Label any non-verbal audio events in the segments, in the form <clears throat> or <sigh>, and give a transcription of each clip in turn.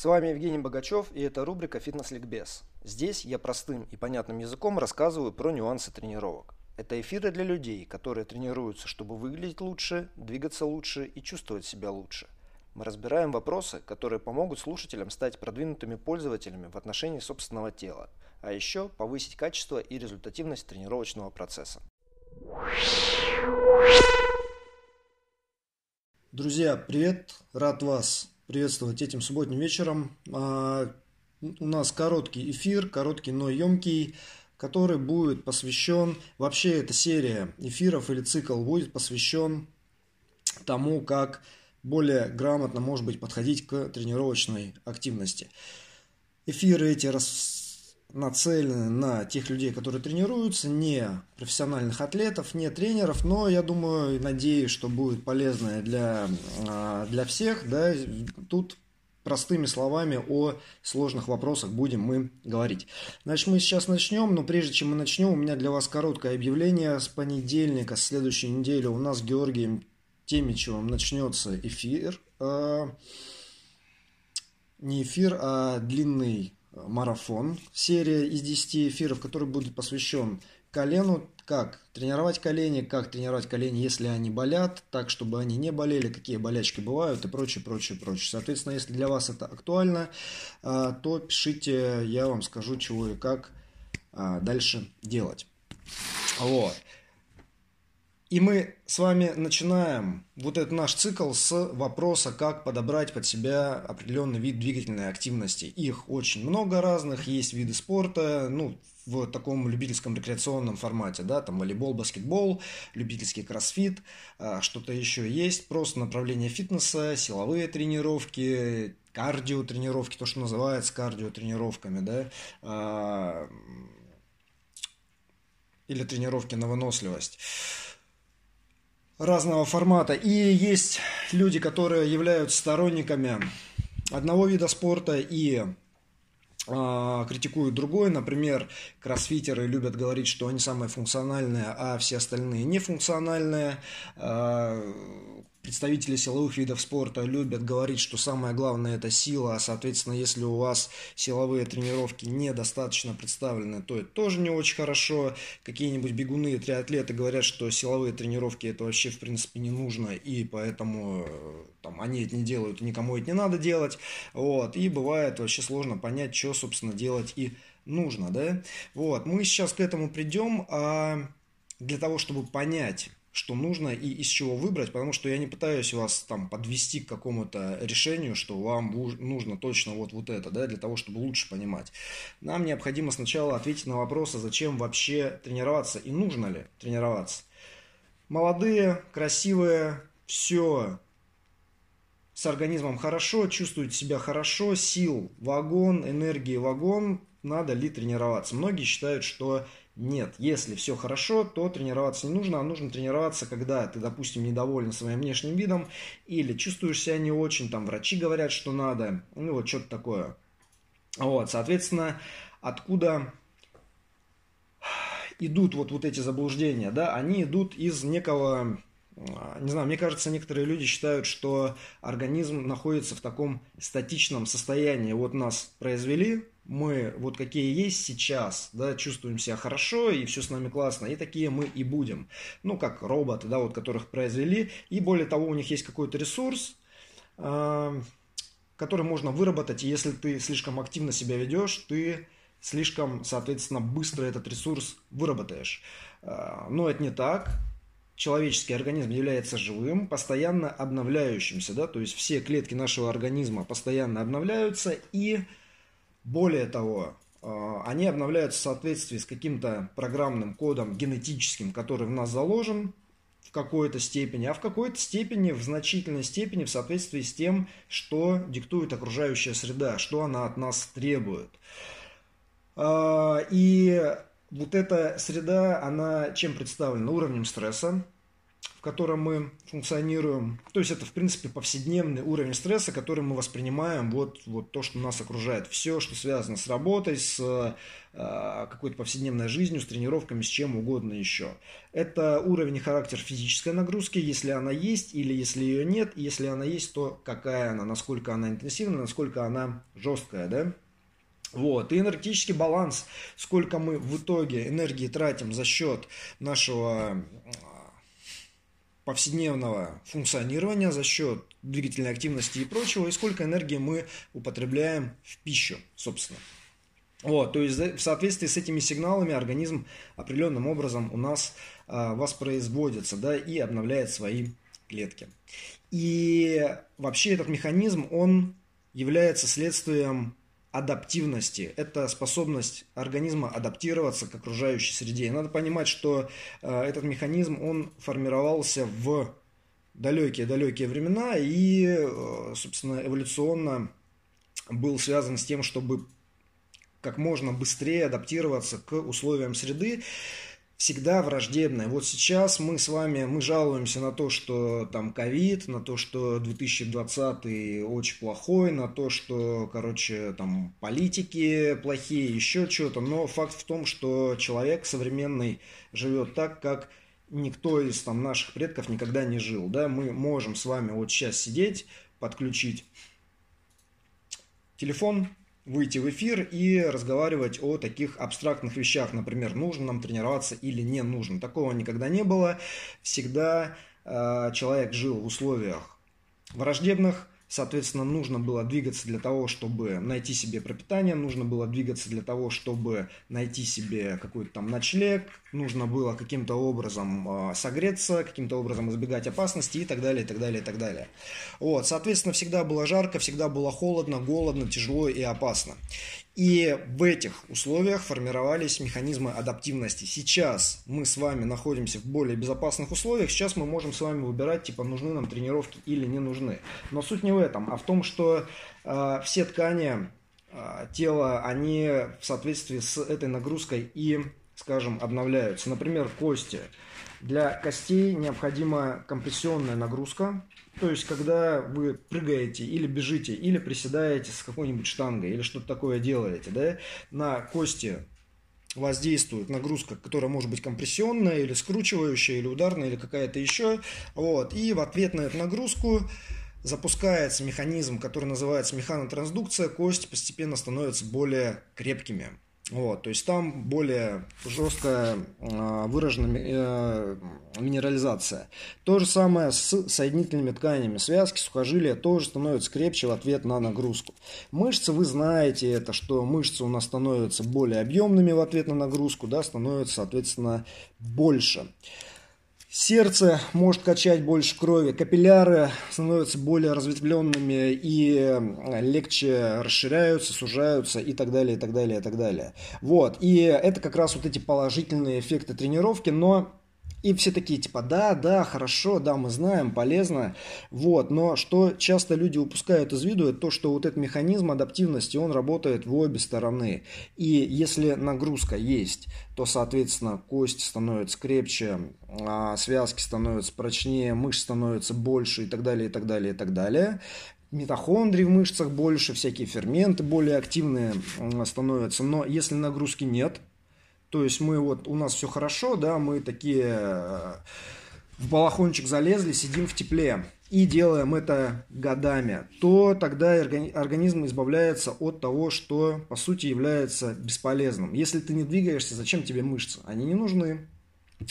С вами Евгений Богачев и это рубрика «Фитнес-ликбез». Здесь я простым и понятным языком рассказываю про нюансы тренировок. Это эфиры для людей, которые тренируются, чтобы выглядеть лучше, двигаться лучше и чувствовать себя лучше. Мы разбираем вопросы, которые помогут слушателям стать продвинутыми пользователями в отношении собственного тела, а еще повысить качество и результативность тренировочного процесса. Друзья, привет! Рад вас приветствовать этим субботним вечером. А, у нас короткий эфир, короткий, но емкий, который будет посвящен, вообще эта серия эфиров или цикл будет посвящен тому, как более грамотно, может быть, подходить к тренировочной активности. Эфиры эти рас нацелены на тех людей, которые тренируются, не профессиональных атлетов, не тренеров, но я думаю, надеюсь, что будет полезное для, а, для всех. Да, тут простыми словами о сложных вопросах будем мы говорить. Значит, мы сейчас начнем, но прежде чем мы начнем, у меня для вас короткое объявление. С понедельника, с следующей недели у нас с Георгием Темичевым начнется эфир. А, не эфир, а длинный марафон, серия из 10 эфиров, который будет посвящен колену, как тренировать колени, как тренировать колени, если они болят, так, чтобы они не болели, какие болячки бывают и прочее, прочее, прочее. Соответственно, если для вас это актуально, а, то пишите, я вам скажу, чего и как а, дальше делать. Вот. И мы с вами начинаем вот этот наш цикл с вопроса, как подобрать под себя определенный вид двигательной активности. Их очень много разных, есть виды спорта, ну, в таком любительском рекреационном формате, да, там волейбол, баскетбол, любительский кроссфит, а, что-то еще есть, просто направление фитнеса, силовые тренировки, кардио тренировки, то, что называется кардио тренировками, да, а, или тренировки на выносливость разного формата. И есть люди, которые являются сторонниками одного вида спорта и э, критикуют другой. Например, кроссфитеры любят говорить, что они самые функциональные, а все остальные нефункциональные. Э, представители силовых видов спорта любят говорить, что самое главное это сила, а соответственно, если у вас силовые тренировки недостаточно представлены, то это тоже не очень хорошо. Какие-нибудь бегуны триатлеты говорят, что силовые тренировки это вообще в принципе не нужно, и поэтому э, там, они это не делают, никому это не надо делать. Вот. И бывает вообще сложно понять, что, собственно, делать и нужно, да. Вот. Мы сейчас к этому придем, а для того, чтобы понять, что нужно и из чего выбрать, потому что я не пытаюсь вас там подвести к какому-то решению, что вам нужно точно вот, вот это, да, для того, чтобы лучше понимать. Нам необходимо сначала ответить на вопрос, а зачем вообще тренироваться и нужно ли тренироваться. Молодые, красивые, все с организмом хорошо, чувствуют себя хорошо, сил вагон, энергии вагон, надо ли тренироваться. Многие считают, что нет, если все хорошо, то тренироваться не нужно, а нужно тренироваться, когда ты, допустим, недоволен своим внешним видом или чувствуешь себя не очень, там врачи говорят, что надо, ну вот что-то такое. Вот, соответственно, откуда идут вот, вот эти заблуждения, да, они идут из некого не знаю, мне кажется, некоторые люди считают, что организм находится в таком статичном состоянии. Вот нас произвели, мы вот какие есть сейчас, да, чувствуем себя хорошо, и все с нами классно, и такие мы и будем. Ну, как роботы, да, вот которых произвели, и более того, у них есть какой-то ресурс, э, который можно выработать, и если ты слишком активно себя ведешь, ты слишком, соответственно, быстро этот ресурс выработаешь. Э, но это не так. Человеческий организм является живым, постоянно обновляющимся, да, то есть все клетки нашего организма постоянно обновляются, и более того, э, они обновляются в соответствии с каким-то программным кодом генетическим, который в нас заложен в какой-то степени, а в какой-то степени, в значительной степени в соответствии с тем, что диктует окружающая среда, что она от нас требует. Э, и вот эта среда, она чем представлена? Уровнем стресса, в котором мы функционируем. То есть это, в принципе, повседневный уровень стресса, который мы воспринимаем, вот, вот то, что нас окружает. Все, что связано с работой, с э, какой-то повседневной жизнью, с тренировками, с чем угодно еще. Это уровень и характер физической нагрузки, если она есть или если ее нет. Если она есть, то какая она, насколько она интенсивная, насколько она жесткая, да? Вот. И энергетический баланс, сколько мы в итоге энергии тратим за счет нашего повседневного функционирования за счет двигательной активности и прочего, и сколько энергии мы употребляем в пищу, собственно. Вот, то есть в соответствии с этими сигналами организм определенным образом у нас э, воспроизводится, да, и обновляет свои клетки. И вообще этот механизм, он является следствием адаптивности. Это способность организма адаптироваться к окружающей среде. И надо понимать, что э, этот механизм, он формировался в далекие-далекие времена и, э, собственно, эволюционно был связан с тем, чтобы как можно быстрее адаптироваться к условиям среды всегда враждебная. Вот сейчас мы с вами, мы жалуемся на то, что там ковид, на то, что 2020 очень плохой, на то, что, короче, там политики плохие, еще что-то. Но факт в том, что человек современный живет так, как никто из там наших предков никогда не жил. Да? Мы можем с вами вот сейчас сидеть, подключить телефон, выйти в эфир и разговаривать о таких абстрактных вещах, например, нужно нам тренироваться или не нужно. Такого никогда не было. Всегда э, человек жил в условиях враждебных, Соответственно, нужно было двигаться для того, чтобы найти себе пропитание, нужно было двигаться для того, чтобы найти себе какой-то там ночлег, нужно было каким-то образом э, согреться, каким-то образом избегать опасности и так далее, и так далее, и так далее. Вот, соответственно, всегда было жарко, всегда было холодно, голодно, тяжело и опасно. И в этих условиях формировались механизмы адаптивности. Сейчас мы с вами находимся в более безопасных условиях. Сейчас мы можем с вами выбирать, типа, нужны нам тренировки или не нужны. Но суть не в этом, а в том, что э, все ткани э, тела, они в соответствии с этой нагрузкой и, скажем, обновляются. Например, кости. Для костей необходима компрессионная нагрузка, то есть, когда вы прыгаете или бежите, или приседаете с какой-нибудь штангой, или что-то такое делаете, да, на кости воздействует нагрузка, которая может быть компрессионная, или скручивающая, или ударная, или какая-то еще. Вот. И в ответ на эту нагрузку запускается механизм, который называется механотрансдукция, кости постепенно становятся более крепкими. Вот, то есть там более жесткая э, выражена э, минерализация. То же самое с соединительными тканями. Связки, сухожилия тоже становятся крепче в ответ на нагрузку. Мышцы, вы знаете это, что мышцы у нас становятся более объемными в ответ на нагрузку, да, становятся, соответственно, больше. Сердце может качать больше крови, капилляры становятся более разветвленными и легче расширяются, сужаются и так далее, и так далее, и так далее. Вот, и это как раз вот эти положительные эффекты тренировки, но и все такие, типа, да, да, хорошо, да, мы знаем, полезно. Вот, но что часто люди упускают из виду, это то, что вот этот механизм адаптивности, он работает в обе стороны. И если нагрузка есть, то, соответственно, кость становится крепче, а связки становятся прочнее, мышц становится больше и так далее, и так далее, и так далее митохондрий в мышцах больше, всякие ферменты более активные становятся. Но если нагрузки нет, то есть мы вот, у нас все хорошо, да, мы такие э, в балахончик залезли, сидим в тепле и делаем это годами, то тогда организм избавляется от того, что по сути является бесполезным. Если ты не двигаешься, зачем тебе мышцы? Они не нужны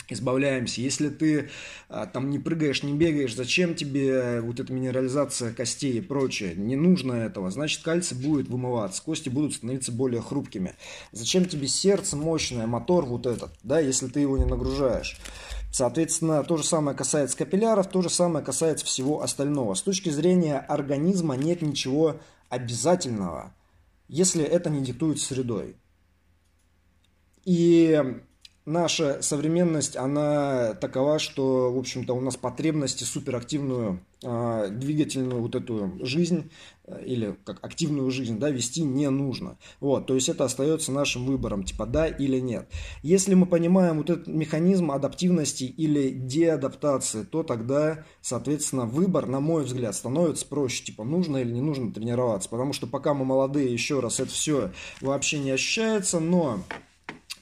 избавляемся. Если ты а, там не прыгаешь, не бегаешь, зачем тебе вот эта минерализация костей и прочее? Не нужно этого. Значит, кальций будет вымываться, кости будут становиться более хрупкими. Зачем тебе сердце мощное, мотор вот этот, да, если ты его не нагружаешь? Соответственно, то же самое касается капилляров, то же самое касается всего остального. С точки зрения организма нет ничего обязательного, если это не диктует средой. И наша современность, она такова, что, в общем-то, у нас потребности суперактивную э, двигательную вот эту жизнь э, или как активную жизнь, да, вести не нужно. Вот, то есть это остается нашим выбором, типа да или нет. Если мы понимаем вот этот механизм адаптивности или деадаптации, то тогда, соответственно, выбор, на мой взгляд, становится проще, типа нужно или не нужно тренироваться, потому что пока мы молодые, еще раз, это все вообще не ощущается, но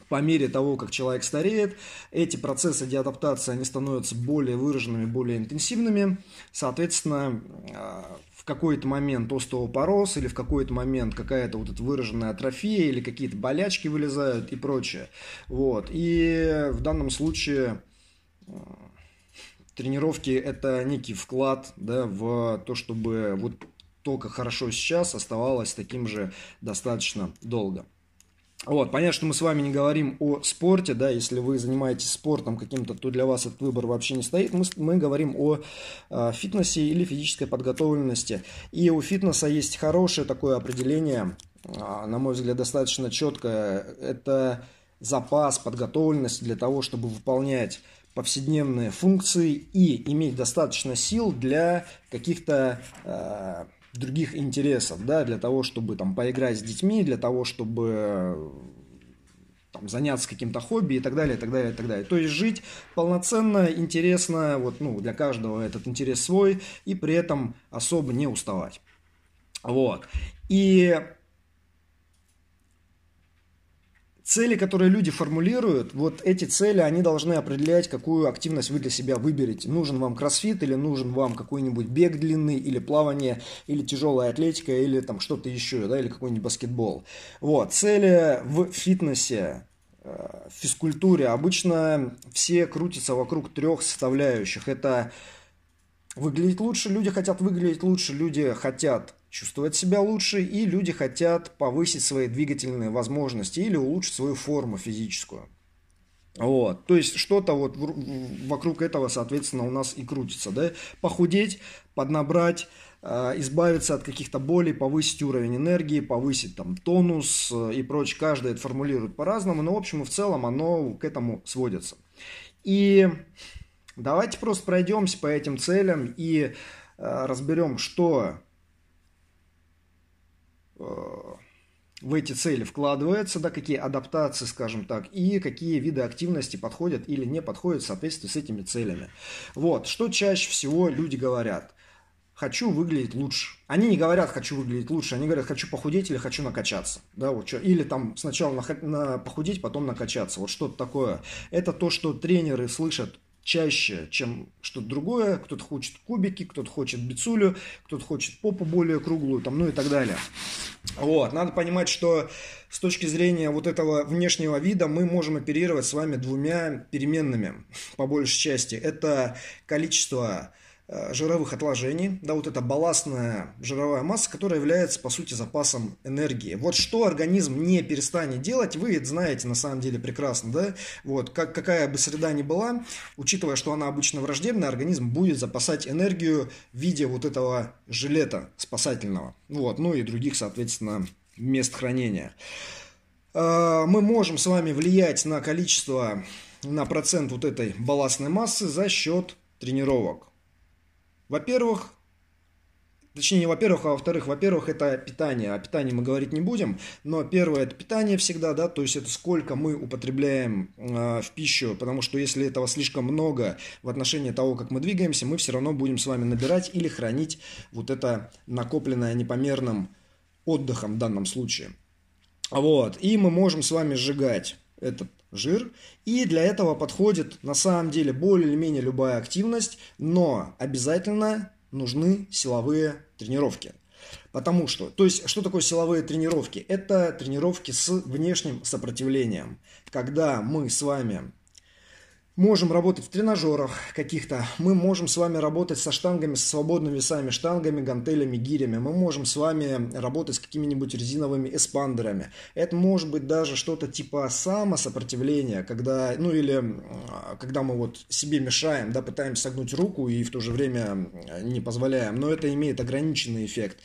по мере того, как человек стареет, эти процессы деадаптации, они становятся более выраженными, более интенсивными. Соответственно, а, в какой-то момент остеопороз или в какой-то момент какая-то вот эта выраженная атрофия или какие-то болячки вылезают и прочее. Вот. И в данном случае а, тренировки это некий вклад да, в то, чтобы вот только хорошо сейчас оставалось таким же достаточно долго. Вот, понятно, что мы с вами не говорим о спорте, да, если вы занимаетесь спортом каким-то, то для вас этот выбор вообще не стоит. Мы, мы говорим о э, фитнесе или физической подготовленности. И у фитнеса есть хорошее такое определение, э, на мой взгляд, достаточно четкое. Это запас подготовленности для того, чтобы выполнять повседневные функции и иметь достаточно сил для каких-то э, других интересов, да, для того, чтобы там поиграть с детьми, для того, чтобы там, заняться каким-то хобби и так далее, и так далее, и так далее. То есть жить полноценно, интересно, вот, ну, для каждого этот интерес свой, и при этом особо не уставать. Вот. И цели, которые люди формулируют, вот эти цели, они должны определять, какую активность вы для себя выберете. Нужен вам кроссфит или нужен вам какой-нибудь бег длинный, или плавание, или тяжелая атлетика, или там что-то еще, да, или какой-нибудь баскетбол. Вот, цели в фитнесе, э, в физкультуре обычно все крутятся вокруг трех составляющих. Это выглядеть лучше, люди хотят выглядеть лучше, люди хотят чувствовать себя лучше, и люди хотят повысить свои двигательные возможности или улучшить свою форму физическую. Вот, то есть что-то вот вокруг этого, соответственно, у нас и крутится, да, похудеть, поднабрать, э, избавиться от каких-то болей, повысить уровень энергии, повысить там тонус э, и прочее. Каждый это формулирует по-разному, но в общем и в целом оно к этому сводится. И давайте просто пройдемся по этим целям и э, разберем, что в эти цели вкладывается, да, какие адаптации, скажем так, и какие виды активности подходят или не подходят в соответствии с этими целями. Вот, что чаще всего люди говорят? Хочу выглядеть лучше. Они не говорят «хочу выглядеть лучше», они говорят «хочу похудеть» или «хочу накачаться». Да, вот что. Или там сначала на, на похудеть, потом накачаться. Вот что-то такое. Это то, что тренеры слышат чаще, чем что-то другое. Кто-то хочет кубики, кто-то хочет бицулю, кто-то хочет попу более круглую, там, ну и так далее. Вот, надо понимать, что с точки зрения вот этого внешнего вида мы можем оперировать с вами двумя переменными, по большей части. Это количество жировых отложений, да, вот эта балластная жировая масса, которая является, по сути, запасом энергии. Вот что организм не перестанет делать, вы это знаете на самом деле прекрасно, да, вот, как, какая бы среда ни была, учитывая, что она обычно враждебная, организм будет запасать энергию в виде вот этого жилета спасательного, вот, ну и других, соответственно, мест хранения. Э, мы можем с вами влиять на количество, на процент вот этой балластной массы за счет тренировок. Во-первых, Точнее, не во-первых, а во-вторых, во-первых, это питание. О питании мы говорить не будем, но первое это питание всегда, да, то есть это сколько мы употребляем э, в пищу, потому что если этого слишком много в отношении того, как мы двигаемся, мы все равно будем с вами набирать или хранить вот это накопленное непомерным отдыхом в данном случае. Вот, и мы можем с вами сжигать этот жир. И для этого подходит на самом деле более или менее любая активность, но обязательно нужны силовые тренировки. Потому что, то есть, что такое силовые тренировки? Это тренировки с внешним сопротивлением. Когда мы с вами можем работать в тренажерах каких-то, мы можем с вами работать со штангами, со свободными весами, штангами, гантелями, гирями, мы можем с вами работать с какими-нибудь резиновыми эспандерами. Это может быть даже что-то типа самосопротивления, когда, ну или когда мы вот себе мешаем, да, пытаемся согнуть руку и в то же время не позволяем, но это имеет ограниченный эффект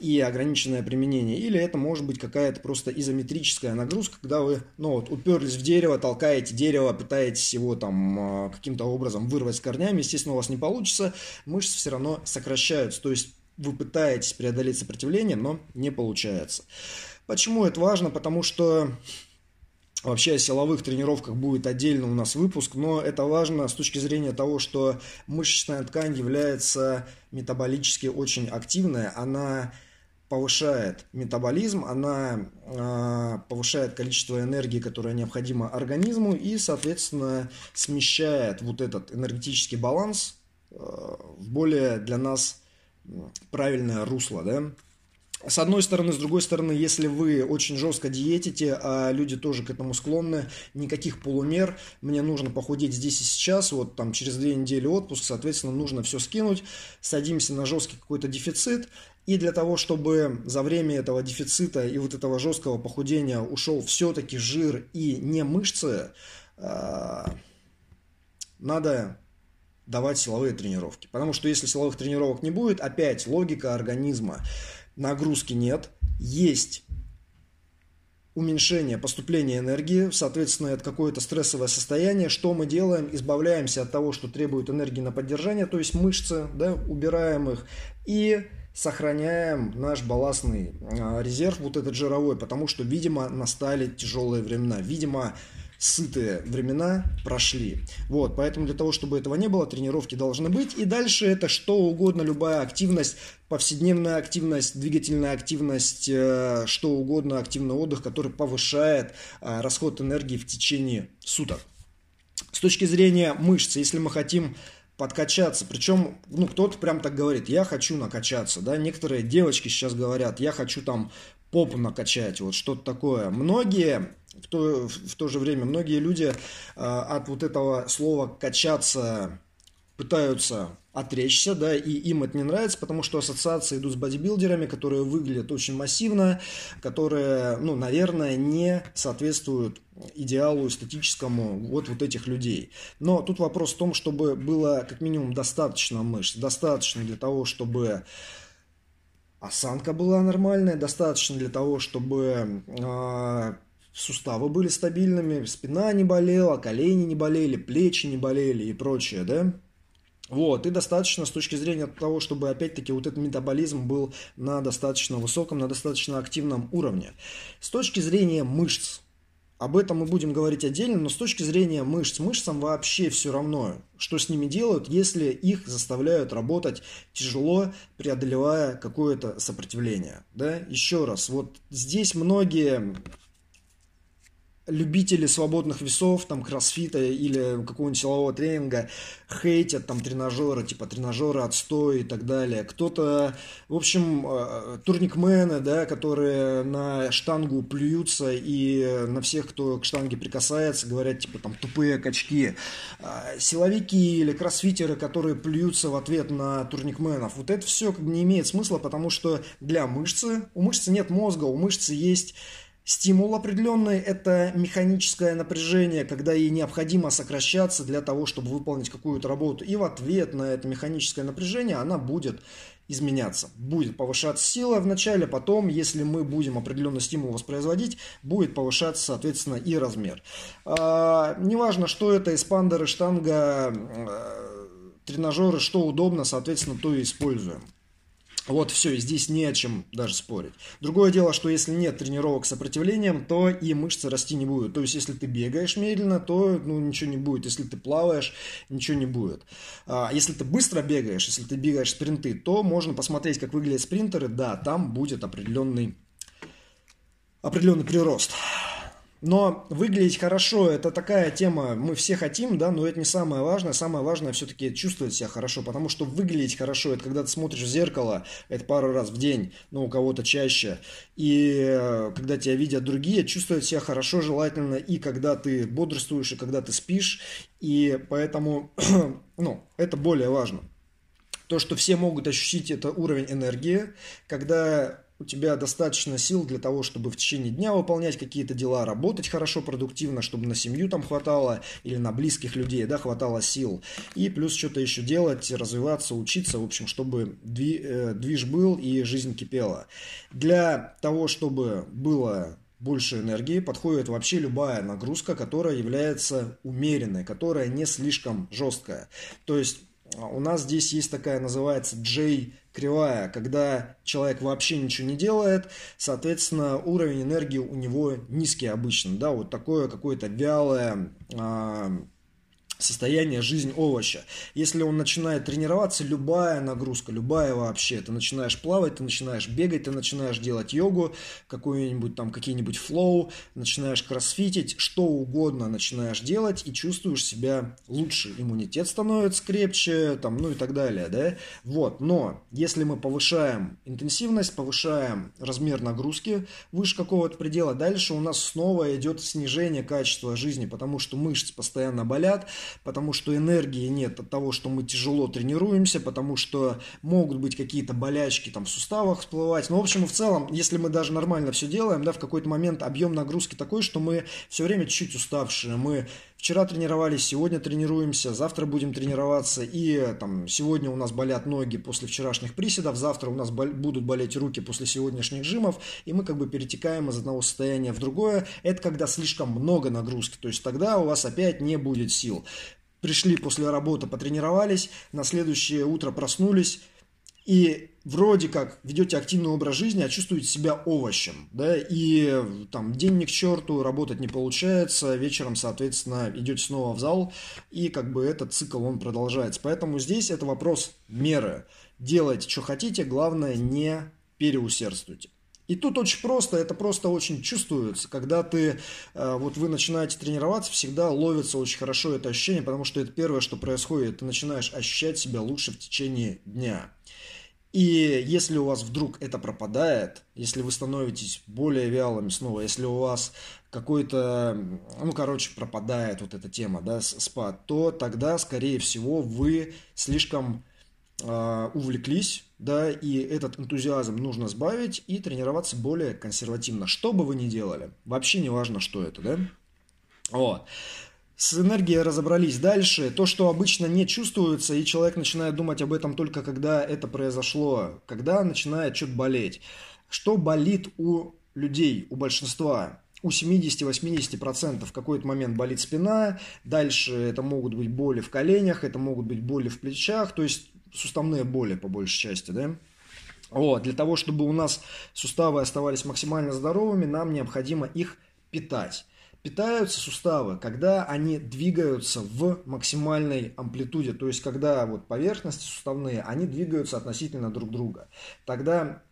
и ограниченное применение. Или это может быть какая-то просто изометрическая нагрузка, когда вы, ну вот, уперлись в дерево, толкаете дерево, пытаетесь его там а, каким-то образом вырвать с корнями, естественно, у вас не получится, мышцы все равно сокращаются, то есть вы пытаетесь преодолеть сопротивление, но не получается. Почему это важно? Потому что Вообще о силовых тренировках будет отдельно у нас выпуск, но это важно с точки зрения того, что мышечная ткань является метаболически очень активная, она повышает метаболизм, она э, повышает количество энергии, которое необходимо организму, и, соответственно, смещает вот этот энергетический баланс э, в более для нас правильное русло, да. С одной стороны, с другой стороны, если вы очень жестко диетите, а люди тоже к этому склонны, никаких полумер, мне нужно похудеть здесь и сейчас, вот там через две недели отпуск, соответственно, нужно все скинуть, садимся на жесткий какой-то дефицит, и для того, чтобы за время этого дефицита и вот этого жесткого похудения ушел все-таки жир и не мышцы, а, надо давать силовые тренировки. Потому что если силовых тренировок не будет, опять логика организма. Нагрузки нет, есть уменьшение поступления энергии, соответственно, это какое-то стрессовое состояние. Что мы делаем? Избавляемся от того, что требует энергии на поддержание, то есть мышцы, да, убираем их, и сохраняем наш балластный а, резерв, вот этот жировой, потому что, видимо, настали тяжелые времена. Видимо, сытые времена прошли. Вот, поэтому для того, чтобы этого не было, тренировки должны быть. И дальше это что угодно, любая активность, повседневная активность, двигательная активность, э, что угодно, активный отдых, который повышает э, расход энергии в течение суток. С точки зрения мышц, если мы хотим подкачаться. Причем, ну, кто-то прям так говорит, я хочу накачаться, да, некоторые девочки сейчас говорят, я хочу там попу накачать, вот что-то такое. Многие, в то, в то же время, многие люди э, от вот этого слова качаться пытаются отречься, да, и им это не нравится, потому что ассоциации идут с бодибилдерами, которые выглядят очень массивно, которые, ну, наверное, не соответствуют идеалу эстетическому вот, вот этих людей. Но тут вопрос в том, чтобы было как минимум достаточно мышц, достаточно для того, чтобы осанка была нормальная, достаточно для того, чтобы э, суставы были стабильными, спина не болела, колени не болели, плечи не болели и прочее, да? Вот, и достаточно с точки зрения того, чтобы опять-таки вот этот метаболизм был на достаточно высоком, на достаточно активном уровне. С точки зрения мышц, об этом мы будем говорить отдельно, но с точки зрения мышц, мышцам вообще все равно, что с ними делают, если их заставляют работать тяжело, преодолевая какое-то сопротивление. Да? Еще раз, вот здесь многие любители свободных весов, там, кроссфита или какого-нибудь силового тренинга хейтят там тренажеры, типа тренажеры отстой и так далее. Кто-то, в общем, э, турникмены, да, которые на штангу плюются и на всех, кто к штанге прикасается, говорят, типа, там, тупые качки. А, силовики или кроссфитеры, которые плюются в ответ на турникменов. Вот это все как бы не имеет смысла, потому что для мышцы, у мышцы нет мозга, у мышцы есть Стимул определенный – это механическое напряжение, когда ей необходимо сокращаться для того, чтобы выполнить какую-то работу. И в ответ на это механическое напряжение она будет изменяться. Будет повышаться сила вначале, потом, если мы будем определенный стимул воспроизводить, будет повышаться, соответственно, и размер. А, неважно, что это, эспандеры, штанга, э, тренажеры, что удобно, соответственно, то и используем. Вот все, здесь не о чем даже спорить. Другое дело, что если нет тренировок с сопротивлением, то и мышцы расти не будут. То есть, если ты бегаешь медленно, то ну, ничего не будет. Если ты плаваешь, ничего не будет. А если ты быстро бегаешь, если ты бегаешь спринты, то можно посмотреть, как выглядят спринтеры. Да, там будет определенный, определенный прирост. Но выглядеть хорошо – это такая тема, мы все хотим, да, но это не самое важное. Самое важное все-таки чувствовать себя хорошо, потому что выглядеть хорошо – это когда ты смотришь в зеркало, это пару раз в день, ну, у кого-то чаще. И э, когда тебя видят другие, чувствовать себя хорошо желательно и когда ты бодрствуешь, и когда ты спишь. И поэтому, <clears throat> ну, это более важно. То, что все могут ощутить, это уровень энергии, когда у тебя достаточно сил для того, чтобы в течение дня выполнять какие-то дела, работать хорошо, продуктивно, чтобы на семью там хватало или на близких людей, да, хватало сил. И плюс что-то еще делать, развиваться, учиться, в общем, чтобы э, движ был и жизнь кипела. Для того, чтобы было больше энергии, подходит вообще любая нагрузка, которая является умеренной, которая не слишком жесткая. То есть у нас здесь есть такая, называется J кривая, когда человек вообще ничего не делает, соответственно, уровень энергии у него низкий обычно, да, вот такое какое-то вялое, а, состояние жизнь овоща. Если он начинает тренироваться, любая нагрузка, любая вообще, ты начинаешь плавать, ты начинаешь бегать, ты начинаешь делать йогу, какую-нибудь там, какие-нибудь флоу, начинаешь кроссфитить, что угодно начинаешь делать и чувствуешь себя лучше. Иммунитет становится крепче, там, ну и так далее, да. Вот, но если мы повышаем интенсивность, повышаем размер нагрузки выше какого-то предела, дальше у нас снова идет снижение качества жизни, потому что мышцы постоянно болят, потому что энергии нет от того, что мы тяжело тренируемся, потому что могут быть какие-то болячки там в суставах всплывать. Ну, в общем в целом, если мы даже нормально все делаем, да, в какой-то момент объем нагрузки такой, что мы все время чуть уставшие, мы Вчера тренировались, сегодня тренируемся, завтра будем тренироваться. И там сегодня у нас болят ноги после вчерашних приседов, завтра у нас бол- будут болеть руки после сегодняшних жимов. И мы как бы перетекаем из одного состояния в другое. Это когда слишком много нагрузки. То есть тогда у вас опять не будет сил. Пришли после работы, потренировались, на следующее утро проснулись, и вроде как ведете активный образ жизни, а чувствуете себя овощем, да, и там день ни к черту, работать не получается, вечером, соответственно, идете снова в зал, и как бы этот цикл, он продолжается. Поэтому здесь это вопрос меры. Делайте, что хотите, главное, не переусердствуйте. И тут очень просто, это просто очень чувствуется, когда ты, э, вот вы начинаете тренироваться, всегда ловится очень хорошо это ощущение, потому что это первое, что происходит, ты начинаешь ощущать себя лучше в течение дня. И если у вас вдруг это пропадает, если вы становитесь более вялыми снова, если у вас какой-то, ну, короче, пропадает вот эта тема, да, спад, то тогда, скорее всего, вы слишком э, увлеклись, да, и этот энтузиазм нужно сбавить и тренироваться более консервативно. Что бы вы ни делали, вообще не важно, что это, да. Вот. С энергией разобрались дальше. То, что обычно не чувствуется, и человек начинает думать об этом только когда это произошло, когда начинает что-то болеть. Что болит у людей, у большинства? у 70-80% в какой-то момент болит спина, дальше это могут быть боли в коленях, это могут быть боли в плечах, то есть суставные боли по большей части, да. Вот, для того, чтобы у нас суставы оставались максимально здоровыми, нам необходимо их питать питаются суставы, когда они двигаются в максимальной амплитуде, то есть когда вот поверхности суставные, они двигаются относительно друг друга. Тогда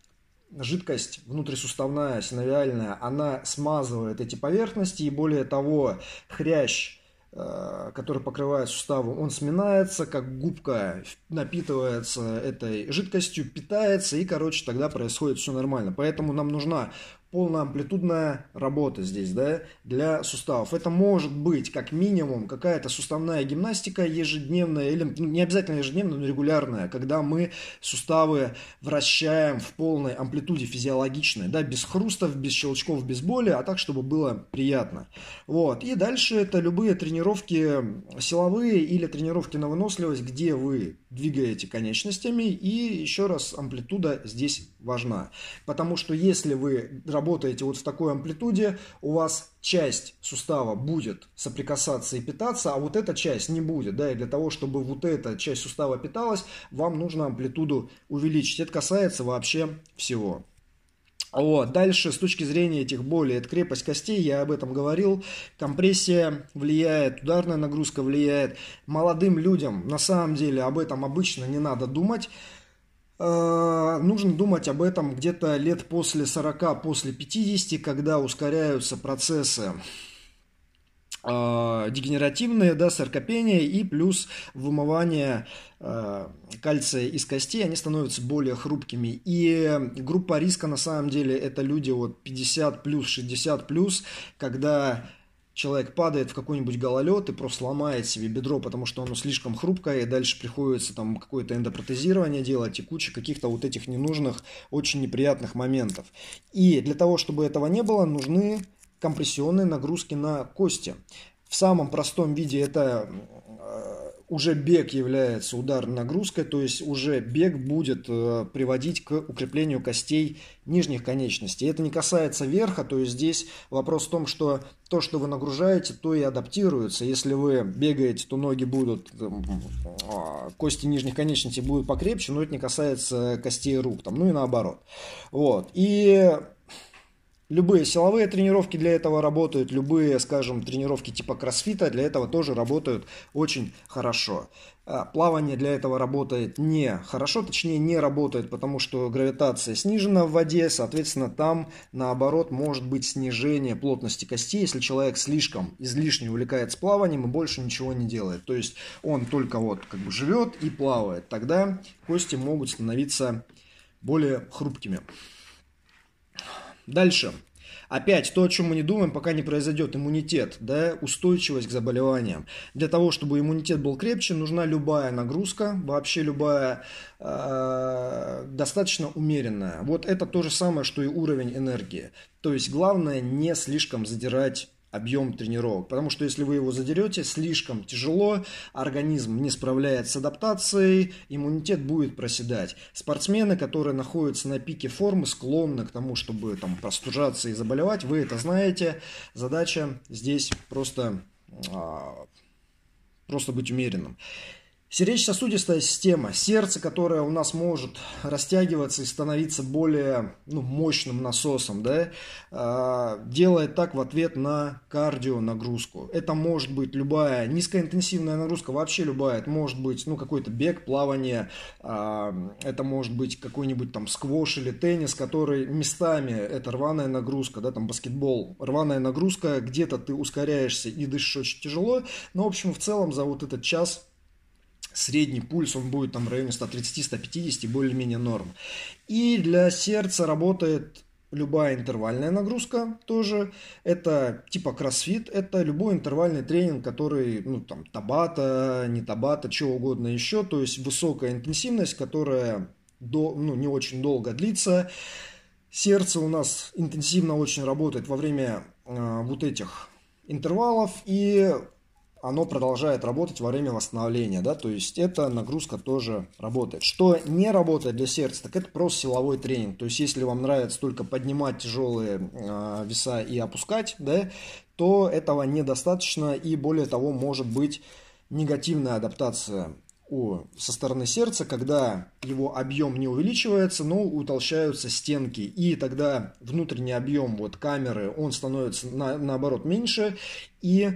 жидкость внутрисуставная, синовиальная, она смазывает эти поверхности, и более того, хрящ, э, который покрывает суставы, он сминается, как губка напитывается этой жидкостью, питается, и, короче, тогда происходит все нормально. Поэтому нам нужна полноамплитудная работа здесь, да, для суставов. Это может быть как минимум какая-то суставная гимнастика ежедневная, или ну, не обязательно ежедневная, но регулярная, когда мы суставы вращаем в полной амплитуде физиологичной, да, без хрустов, без щелчков, без боли, а так, чтобы было приятно. Вот. И дальше это любые тренировки силовые или тренировки на выносливость, где вы двигаете конечностями, и еще раз амплитуда здесь важна. Потому что если вы работаете вот в такой амплитуде, у вас часть сустава будет соприкасаться и питаться, а вот эта часть не будет. Да, и для того, чтобы вот эта часть сустава питалась, вам нужно амплитуду увеличить. Это касается вообще всего. Вот. Дальше, с точки зрения этих болей, это крепость костей, я об этом говорил. Компрессия влияет, ударная нагрузка влияет. Молодым людям, на самом деле, об этом обычно не надо думать. Э, нужно думать об этом где-то лет после 40, после 50, когда ускоряются процессы э, дегенеративные, да, саркопения и плюс вымывание э, кальция из костей, они становятся более хрупкими. И группа риска на самом деле это люди вот 50 плюс, 60 плюс, когда человек падает в какой-нибудь гололед и просто ломает себе бедро, потому что оно слишком хрупкое, и дальше приходится там какое-то эндопротезирование делать и куча каких-то вот этих ненужных, очень неприятных моментов. И для того, чтобы этого не было, нужны компрессионные нагрузки на кости. В самом простом виде это э, уже бег является ударной нагрузкой, то есть уже бег будет э, приводить к укреплению костей нижних конечностей. Это не касается верха, то есть здесь вопрос в том, что то, что вы нагружаете, то и адаптируется. Если вы бегаете, то ноги будут, э, кости нижних конечностей будут покрепче, но это не касается костей рук, там, ну и наоборот. Вот. И Любые силовые тренировки для этого работают, любые, скажем, тренировки типа кроссфита для этого тоже работают очень хорошо. А, плавание для этого работает не хорошо, точнее не работает, потому что гравитация снижена в воде, соответственно там наоборот может быть снижение плотности костей, если человек слишком излишне увлекается плаванием и больше ничего не делает. То есть он только вот как бы живет и плавает, тогда кости могут становиться более хрупкими. Дальше. Опять то, о чем мы не думаем, пока не произойдет иммунитет, да, устойчивость к заболеваниям. Для того, чтобы иммунитет был крепче, нужна любая нагрузка, вообще любая, э, достаточно умеренная. Вот это то же самое, что и уровень энергии. То есть главное не слишком задирать объем тренировок. Потому что если вы его задерете, слишком тяжело, организм не справляется с адаптацией, иммунитет будет проседать. Спортсмены, которые находятся на пике формы, склонны к тому, чтобы там простужаться и заболевать, вы это знаете. Задача здесь просто, а, просто быть умеренным. Сердечно-сосудистая система, сердце, которое у нас может растягиваться и становиться более ну, мощным насосом, да, э, делает так в ответ на кардионагрузку. Это может быть любая низкоинтенсивная нагрузка, вообще любая. Это может быть ну, какой-то бег, плавание, э, это может быть какой-нибудь там сквош или теннис, который местами это рваная нагрузка, да, там баскетбол, рваная нагрузка, где-то ты ускоряешься и дышишь очень тяжело, но в общем в целом за вот этот час средний пульс, он будет там в районе 130-150, более-менее норм. И для сердца работает любая интервальная нагрузка тоже. Это типа кроссфит, это любой интервальный тренинг, который, ну, там, табата, не табата, чего угодно еще. То есть высокая интенсивность, которая до, ну, не очень долго длится. Сердце у нас интенсивно очень работает во время э, вот этих интервалов. И оно продолжает работать во время восстановления, да, то есть эта нагрузка тоже работает. Что не работает для сердца, так это просто силовой тренинг. То есть если вам нравится только поднимать тяжелые э, веса и опускать, да, то этого недостаточно и более того может быть негативная адаптация у, со стороны сердца, когда его объем не увеличивается, но утолщаются стенки, и тогда внутренний объем вот камеры, он становится на, наоборот меньше, и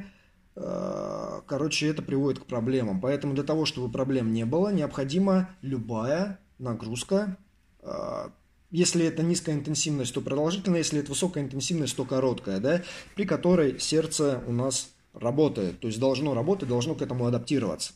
короче, это приводит к проблемам. Поэтому для того, чтобы проблем не было, необходима любая нагрузка. Э, если это низкая интенсивность, то продолжительная, если это высокая интенсивность, то короткая, да, при которой сердце у нас работает. То есть должно работать, должно к этому адаптироваться.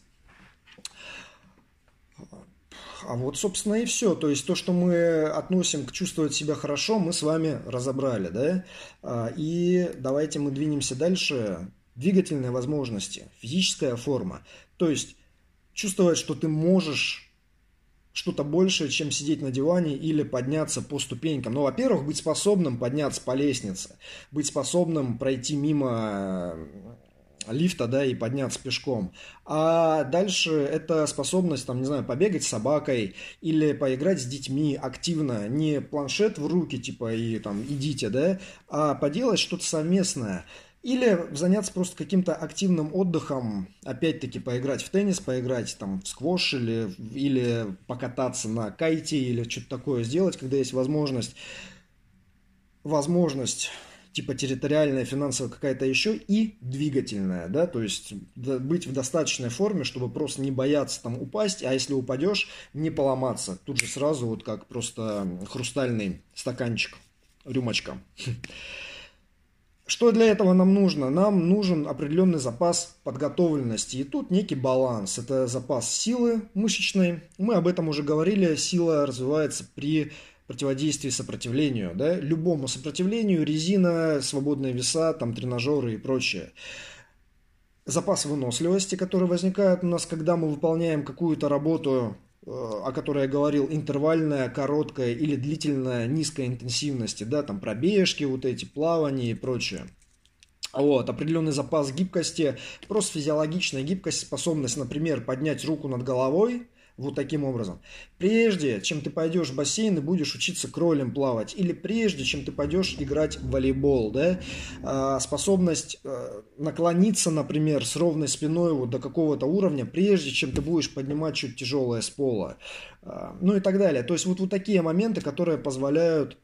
А вот, собственно, и все. То есть то, что мы относим к чувствовать себя хорошо, мы с вами разобрали, да? Э, и давайте мы двинемся дальше двигательные возможности, физическая форма. То есть чувствовать, что ты можешь что-то большее, чем сидеть на диване или подняться по ступенькам. Ну, во-первых, быть способным подняться по лестнице, быть способным пройти мимо э, лифта, да, и подняться пешком. А дальше это способность, там, не знаю, побегать с собакой или поиграть с детьми активно, не планшет в руки, типа, и там, идите, да, а поделать что-то совместное. Или заняться просто каким-то активным отдыхом, опять-таки поиграть в теннис, поиграть там в сквош или, или покататься на кайте или что-то такое сделать, когда есть возможность, возможность типа территориальная, финансовая какая-то еще, и двигательная, да, то есть быть в достаточной форме, чтобы просто не бояться там упасть, а если упадешь, не поломаться. Тут же сразу вот как просто хрустальный стаканчик, рюмочка. Что для этого нам нужно? Нам нужен определенный запас подготовленности. И тут некий баланс. Это запас силы мышечной. Мы об этом уже говорили. Сила развивается при противодействии сопротивлению. Да? Любому сопротивлению резина, свободные веса, там, тренажеры и прочее. Запас выносливости, который возникает у нас, когда мы выполняем какую-то работу о которой я говорил, интервальная, короткая или длительная низкой интенсивности, да, там пробежки, вот эти плавания и прочее. Вот, определенный запас гибкости, просто физиологичная гибкость, способность, например, поднять руку над головой, вот таким образом. Прежде, чем ты пойдешь в бассейн и будешь учиться кролем плавать, или прежде, чем ты пойдешь играть в волейбол, да, а, способность а, наклониться, например, с ровной спиной вот до какого-то уровня, прежде, чем ты будешь поднимать чуть тяжелое с пола, а, ну и так далее. То есть вот, вот такие моменты, которые позволяют,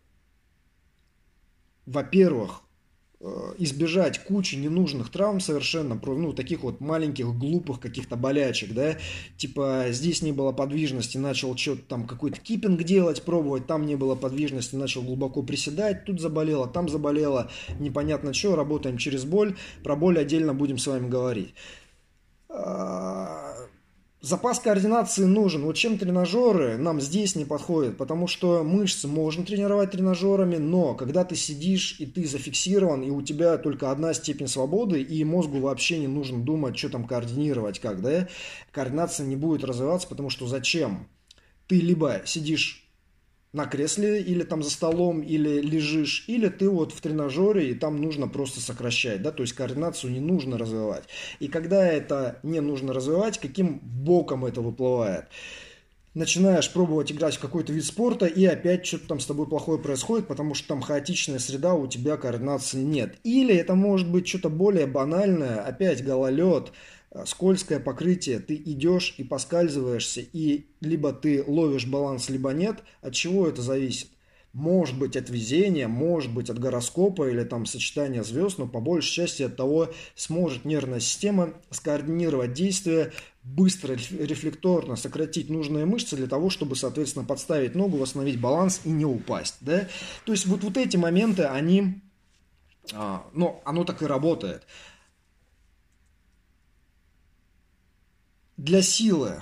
во-первых, Э, избежать кучи ненужных травм совершенно, ну, таких вот маленьких, глупых каких-то болячек, да, типа здесь не было подвижности, начал что-то там какой-то кипинг делать, пробовать, там не было подвижности, начал глубоко приседать, тут заболело, там заболело, непонятно что, работаем через боль, про боль отдельно будем с вами говорить. Запас координации нужен. Вот чем тренажеры нам здесь не подходят, потому что мышцы можно тренировать тренажерами, но когда ты сидишь и ты зафиксирован, и у тебя только одна степень свободы, и мозгу вообще не нужно думать, что там координировать, как, да, координация не будет развиваться, потому что зачем? Ты либо сидишь на кресле или там за столом, или лежишь, или ты вот в тренажере, и там нужно просто сокращать, да, то есть координацию не нужно развивать. И когда это не нужно развивать, каким боком это выплывает? начинаешь пробовать играть в какой-то вид спорта, и опять что-то там с тобой плохое происходит, потому что там хаотичная среда, у тебя координации нет. Или это может быть что-то более банальное, опять гололед, скользкое покрытие, ты идешь и поскальзываешься, и либо ты ловишь баланс, либо нет. От чего это зависит? Может быть от везения, может быть от гороскопа или там сочетания звезд, но по большей части от того, сможет нервная система скоординировать действия, быстро, рефлекторно сократить нужные мышцы для того, чтобы, соответственно, подставить ногу, восстановить баланс и не упасть. Да? То есть вот, вот эти моменты, они, а, ну, оно так и работает. Для силы,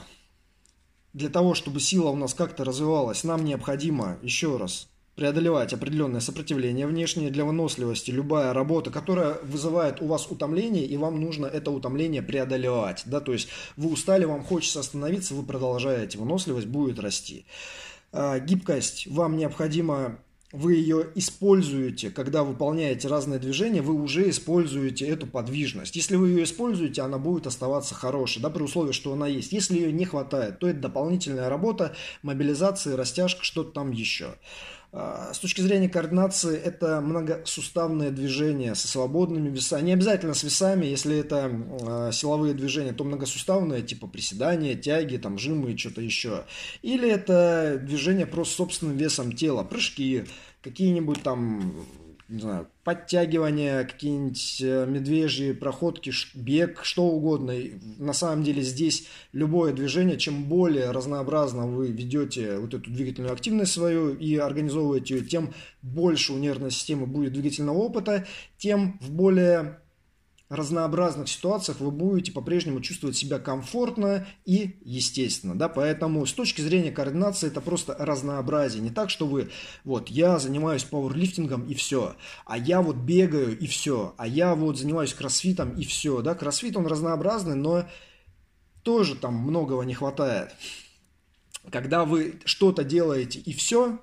для того, чтобы сила у нас как-то развивалась, нам необходимо, еще раз, преодолевать определенное сопротивление внешнее для выносливости, любая работа, которая вызывает у вас утомление, и вам нужно это утомление преодолевать. Да? То есть вы устали, вам хочется остановиться, вы продолжаете, выносливость будет расти. А, гибкость вам необходимо вы ее используете, когда выполняете разные движения, вы уже используете эту подвижность. Если вы ее используете, она будет оставаться хорошей, да, при условии, что она есть. Если ее не хватает, то это дополнительная работа, мобилизация, растяжка, что-то там еще. А, с точки зрения координации, это многосуставные движения со свободными весами. Не обязательно с весами, если это а, силовые движения, то многосуставные, типа приседания, тяги, там, жимы и что-то еще. Или это движение просто собственным весом тела, прыжки, какие-нибудь там не знаю, подтягивания, какие-нибудь э, медвежьи проходки, бег, что угодно. На самом деле здесь любое движение, чем более разнообразно вы ведете вот эту двигательную активность свою и организовываете ее, тем больше у нервной системы будет двигательного опыта, тем в более разнообразных ситуациях вы будете по-прежнему чувствовать себя комфортно и естественно. Да? Поэтому с точки зрения координации это просто разнообразие. Не так, что вы, вот, я занимаюсь пауэрлифтингом и все, а я вот бегаю и все, а я вот занимаюсь кроссфитом и все. Да? Кроссфит он разнообразный, но тоже там многого не хватает. Когда вы что-то делаете и все,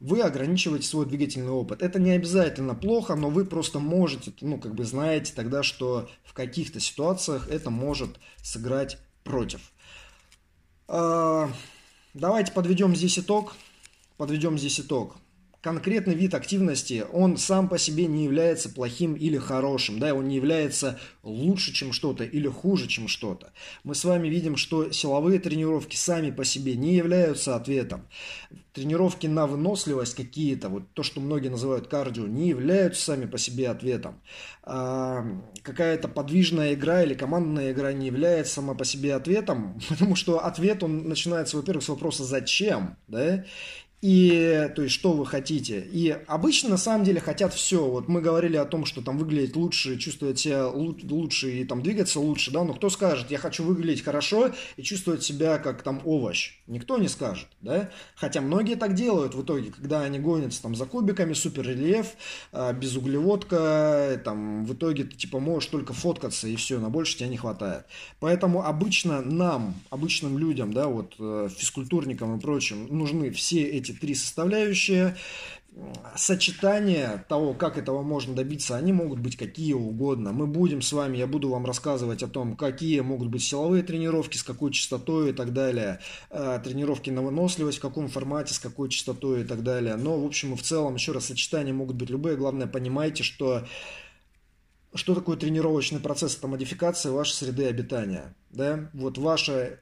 вы ограничиваете свой двигательный опыт. Это не обязательно плохо, но вы просто можете, ну, как бы знаете тогда, что в каких-то ситуациях это может сыграть против. А, давайте подведем здесь итог. Подведем здесь итог. Конкретный вид активности, он сам по себе не является плохим или хорошим, да, он не является лучше, чем что-то или хуже, чем что-то. Мы с вами видим, что силовые тренировки сами по себе не являются ответом. Тренировки на выносливость какие-то, вот то, что многие называют кардио, не являются сами по себе ответом. А, какая-то подвижная игра или командная игра не является сама по себе ответом, <laughs> потому что ответ, он начинается, во-первых, с вопроса «зачем?», да, и, то есть, что вы хотите. И обычно, на самом деле, хотят все. Вот мы говорили о том, что там выглядеть лучше, чувствовать себя лучше и там двигаться лучше, да, но кто скажет, я хочу выглядеть хорошо и чувствовать себя как там овощ? Никто не скажет, да. Хотя многие так делают в итоге, когда они гонятся там за кубиками, супер рельеф, а, безуглеводка, там в итоге ты типа можешь только фоткаться и все, на больше тебя не хватает. Поэтому обычно нам, обычным людям, да, вот э, физкультурникам и прочим, нужны все эти три составляющие. Сочетание того, как этого можно добиться, они могут быть какие угодно. Мы будем с вами, я буду вам рассказывать о том, какие могут быть силовые тренировки, с какой частотой и так далее. Э, тренировки на выносливость, в каком формате, с какой частотой и так далее. Но, в общем и в целом, еще раз, сочетания могут быть любые. Главное, понимайте, что что такое тренировочный процесс? Это модификация вашей среды обитания. Да? Вот ваша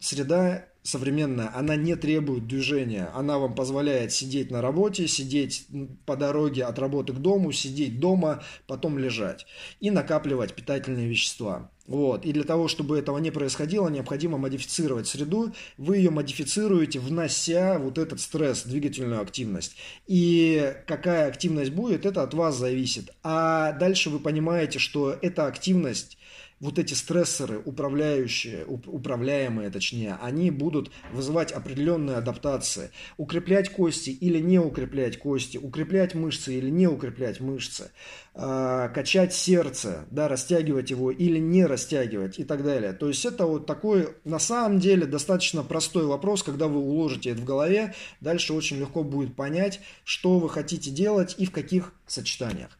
среда современная, она не требует движения. Она вам позволяет сидеть на работе, сидеть по дороге от работы к дому, сидеть дома, потом лежать и накапливать питательные вещества. Вот. И для того, чтобы этого не происходило, необходимо модифицировать среду. Вы ее модифицируете, внося вот этот стресс, двигательную активность. И какая активность будет, это от вас зависит. А дальше вы понимаете, что эта активность вот эти стрессоры, управляющие, управляемые точнее, они будут вызывать определенные адаптации. Укреплять кости или не укреплять кости, укреплять мышцы или не укреплять мышцы, э, качать сердце, да, растягивать его или не растягивать и так далее. То есть это вот такой, на самом деле, достаточно простой вопрос, когда вы уложите это в голове, дальше очень легко будет понять, что вы хотите делать и в каких сочетаниях.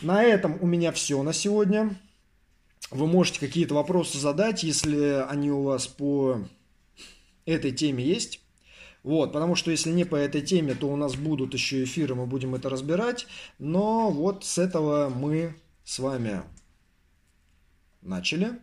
На этом у меня все на сегодня. Вы можете какие-то вопросы задать, если они у вас по этой теме есть. Вот, потому что если не по этой теме, то у нас будут еще эфиры, мы будем это разбирать. Но вот с этого мы с вами начали.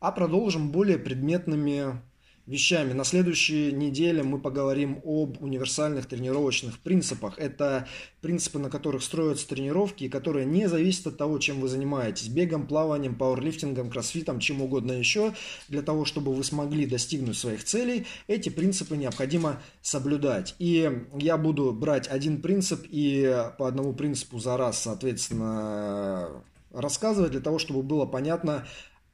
А продолжим более предметными вещами. На следующей неделе мы поговорим об универсальных тренировочных принципах. Это принципы, на которых строятся тренировки, которые не зависят от того, чем вы занимаетесь. Бегом, плаванием, пауэрлифтингом, кроссфитом, чем угодно еще. Для того, чтобы вы смогли достигнуть своих целей, эти принципы необходимо соблюдать. И я буду брать один принцип и по одному принципу за раз, соответственно, рассказывать для того, чтобы было понятно,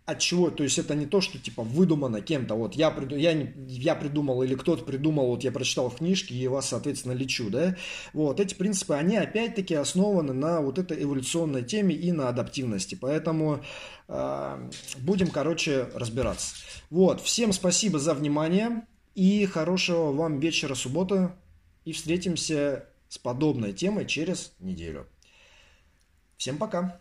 от чего, то есть это не то, что типа выдумано кем-то, вот я, приду, я, я придумал или кто-то придумал, вот я прочитал в книжке и вас, соответственно, лечу, да, вот эти принципы, они опять-таки основаны на вот этой эволюционной теме и на адаптивности, поэтому э, будем, короче, разбираться. Вот, всем спасибо за внимание и хорошего вам вечера субботы и встретимся с подобной темой через неделю. Всем пока!